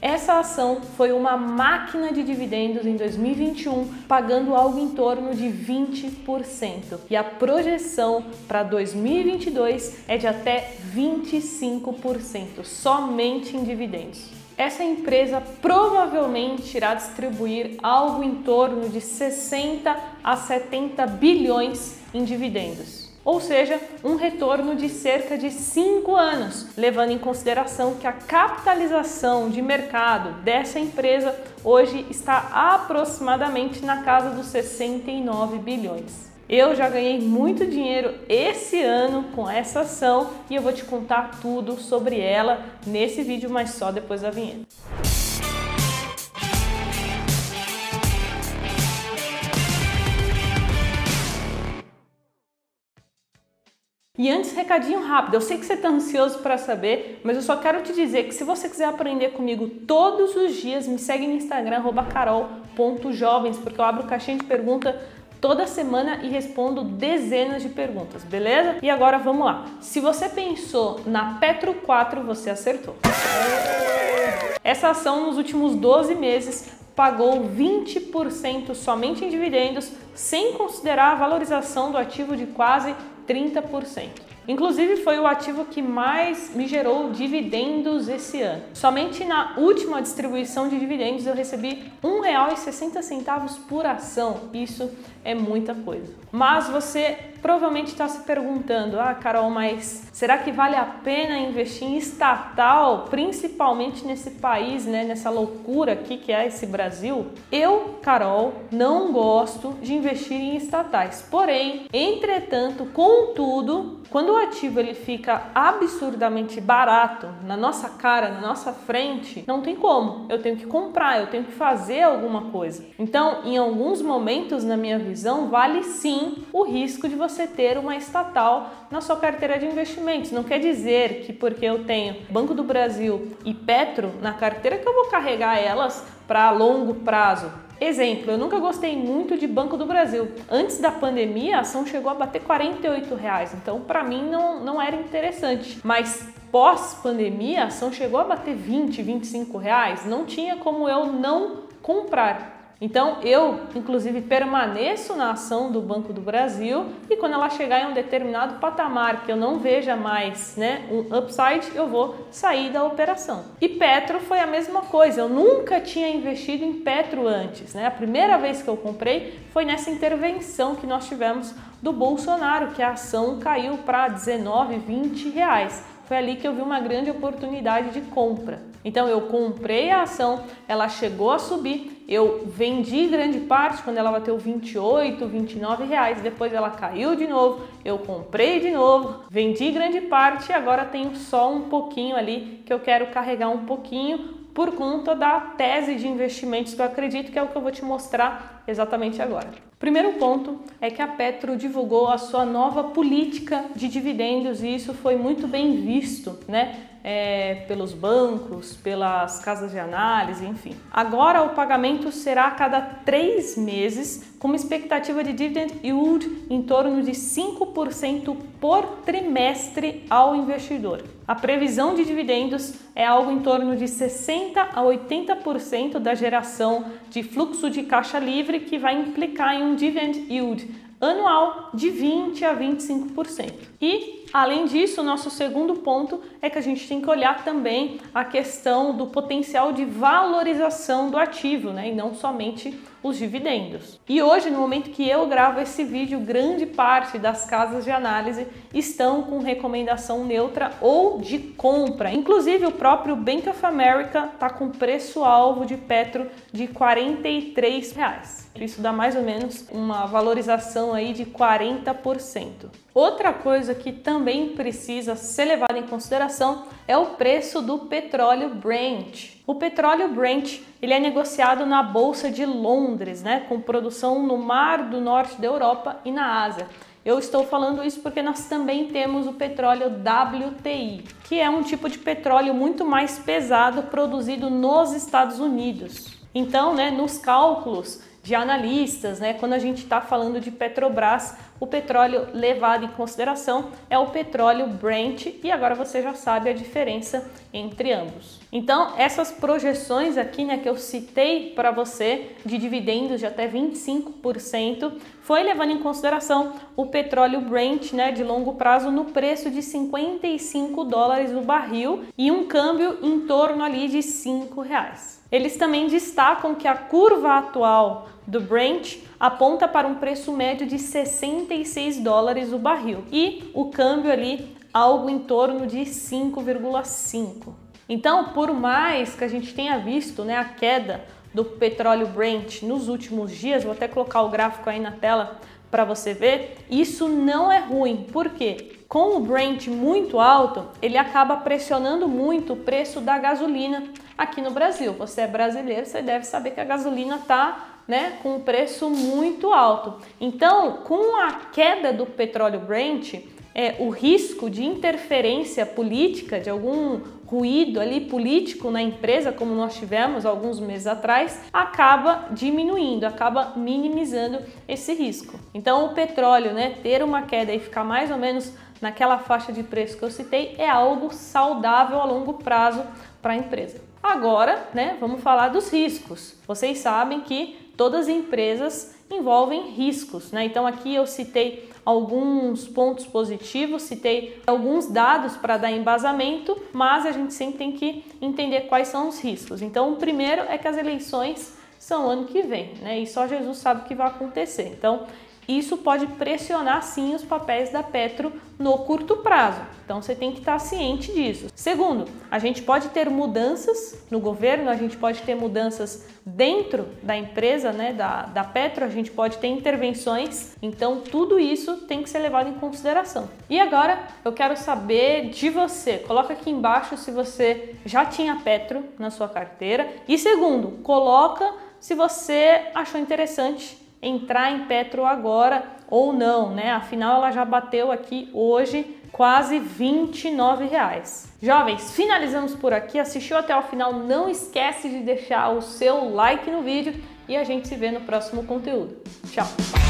Essa ação foi uma máquina de dividendos em 2021, pagando algo em torno de 20%. E a projeção para 2022 é de até 25%, somente em dividendos. Essa empresa provavelmente irá distribuir algo em torno de 60 a 70 bilhões em dividendos ou seja, um retorno de cerca de 5 anos, levando em consideração que a capitalização de mercado dessa empresa hoje está aproximadamente na casa dos 69 bilhões. Eu já ganhei muito dinheiro esse ano com essa ação e eu vou te contar tudo sobre ela nesse vídeo, mas só depois da vinheta. E antes, recadinho rápido. Eu sei que você está ansioso para saber, mas eu só quero te dizer que se você quiser aprender comigo todos os dias, me segue no Instagram carol.jovens, porque eu abro caixinha de pergunta toda semana e respondo dezenas de perguntas, beleza? E agora vamos lá. Se você pensou na Petro 4, você acertou. Essa ação nos últimos 12 meses pagou 20% somente em dividendos, sem considerar a valorização do ativo de quase 30%. Inclusive foi o ativo que mais me gerou dividendos esse ano. Somente na última distribuição de dividendos eu recebi R$ 1,60 por ação. Isso é muita coisa. Mas você provavelmente está se perguntando: ah, Carol, mas será que vale a pena investir em estatal, principalmente nesse país, né, nessa loucura aqui que é esse Brasil? Eu, Carol, não gosto de investir em estatais. Porém, entretanto, contudo, quando o ativo ele fica absurdamente barato na nossa cara, na nossa frente, não tem como. Eu tenho que comprar, eu tenho que fazer alguma coisa. Então, em alguns momentos na minha visão, vale sim o risco de você ter uma estatal na sua carteira de investimentos. Não quer dizer que porque eu tenho Banco do Brasil e Petro na carteira que eu vou carregar elas para longo prazo. Exemplo, eu nunca gostei muito de Banco do Brasil. Antes da pandemia, a ação chegou a bater 48 reais, então para mim não, não era interessante. Mas pós-pandemia, a ação chegou a bater 20, 25 reais, não tinha como eu não comprar. Então eu, inclusive, permaneço na ação do Banco do Brasil e quando ela chegar em um determinado patamar que eu não veja mais né, um upside, eu vou sair da operação. E Petro foi a mesma coisa, eu nunca tinha investido em Petro antes. Né? A primeira vez que eu comprei foi nessa intervenção que nós tivemos do Bolsonaro, que a ação caiu para 19, 20 reais. Foi ali que eu vi uma grande oportunidade de compra. Então eu comprei a ação, ela chegou a subir, eu vendi grande parte quando ela bateu 28, 29 reais, depois ela caiu de novo, eu comprei de novo, vendi grande parte e agora tenho só um pouquinho ali que eu quero carregar um pouquinho por conta da tese de investimentos que eu acredito que é o que eu vou te mostrar exatamente agora. Primeiro ponto é que a Petro divulgou a sua nova política de dividendos e isso foi muito bem visto, né? É, pelos bancos, pelas casas de análise, enfim. Agora o pagamento será a cada três meses, com uma expectativa de dividend yield em torno de 5% por trimestre ao investidor. A previsão de dividendos é algo em torno de 60 a 80% da geração de fluxo de caixa livre, que vai implicar em um dividend yield anual de 20 a 25%. E, além disso, nosso segundo ponto é que a gente tem que olhar também a questão do potencial de valorização do ativo, né? E não somente os dividendos. E hoje, no momento que eu gravo esse vídeo, grande parte das casas de análise estão com recomendação neutra ou de compra. Inclusive, o próprio Bank of America está com preço-alvo de Petro de 43 reais. Isso dá mais ou menos uma valorização aí de 40%. Outra coisa que também precisa ser levada em consideração é o preço do petróleo Brent. O petróleo Brent ele é negociado na bolsa de Londres, né, com produção no Mar do Norte da Europa e na Ásia. Eu estou falando isso porque nós também temos o petróleo WTI, que é um tipo de petróleo muito mais pesado produzido nos Estados Unidos. Então, né, nos cálculos de analistas, né? Quando a gente está falando de Petrobras, o petróleo levado em consideração é o petróleo Brent e agora você já sabe a diferença entre ambos. Então, essas projeções aqui, né, que eu citei para você de dividendos de até 25%, foi levando em consideração o petróleo Brent, né, de longo prazo no preço de 55 dólares o barril e um câmbio em torno ali de 5 reais. Eles também destacam que a curva atual do Brent aponta para um preço médio de 66 dólares o barril e o câmbio ali algo em torno de 5,5. Então, por mais que a gente tenha visto né, a queda do petróleo Brent nos últimos dias, vou até colocar o gráfico aí na tela para você ver, isso não é ruim. Por quê? Com o Brent muito alto, ele acaba pressionando muito o preço da gasolina aqui no Brasil. Você é brasileiro, você deve saber que a gasolina está né, com um preço muito alto. Então, com a queda do petróleo Brent, é, o risco de interferência política, de algum ruído ali político na empresa, como nós tivemos alguns meses atrás, acaba diminuindo, acaba minimizando esse risco. Então, o petróleo, né, ter uma queda e ficar mais ou menos naquela faixa de preço que eu citei é algo saudável a longo prazo para a empresa. Agora, né, vamos falar dos riscos. Vocês sabem que todas as empresas envolvem riscos, né? Então aqui eu citei alguns pontos positivos, citei alguns dados para dar embasamento, mas a gente sempre tem que entender quais são os riscos. Então, o primeiro é que as eleições são ano que vem, né? E só Jesus sabe o que vai acontecer. Então, isso pode pressionar sim os papéis da Petro no curto prazo. Então você tem que estar ciente disso. Segundo, a gente pode ter mudanças no governo, a gente pode ter mudanças dentro da empresa, né, da, da Petro, a gente pode ter intervenções. Então tudo isso tem que ser levado em consideração. E agora eu quero saber de você. Coloca aqui embaixo se você já tinha Petro na sua carteira. E segundo, coloca se você achou interessante entrar em Petro agora ou não, né? Afinal, ela já bateu aqui hoje quase 29 reais. Jovens, finalizamos por aqui. Assistiu até o final? Não esquece de deixar o seu like no vídeo e a gente se vê no próximo conteúdo. Tchau!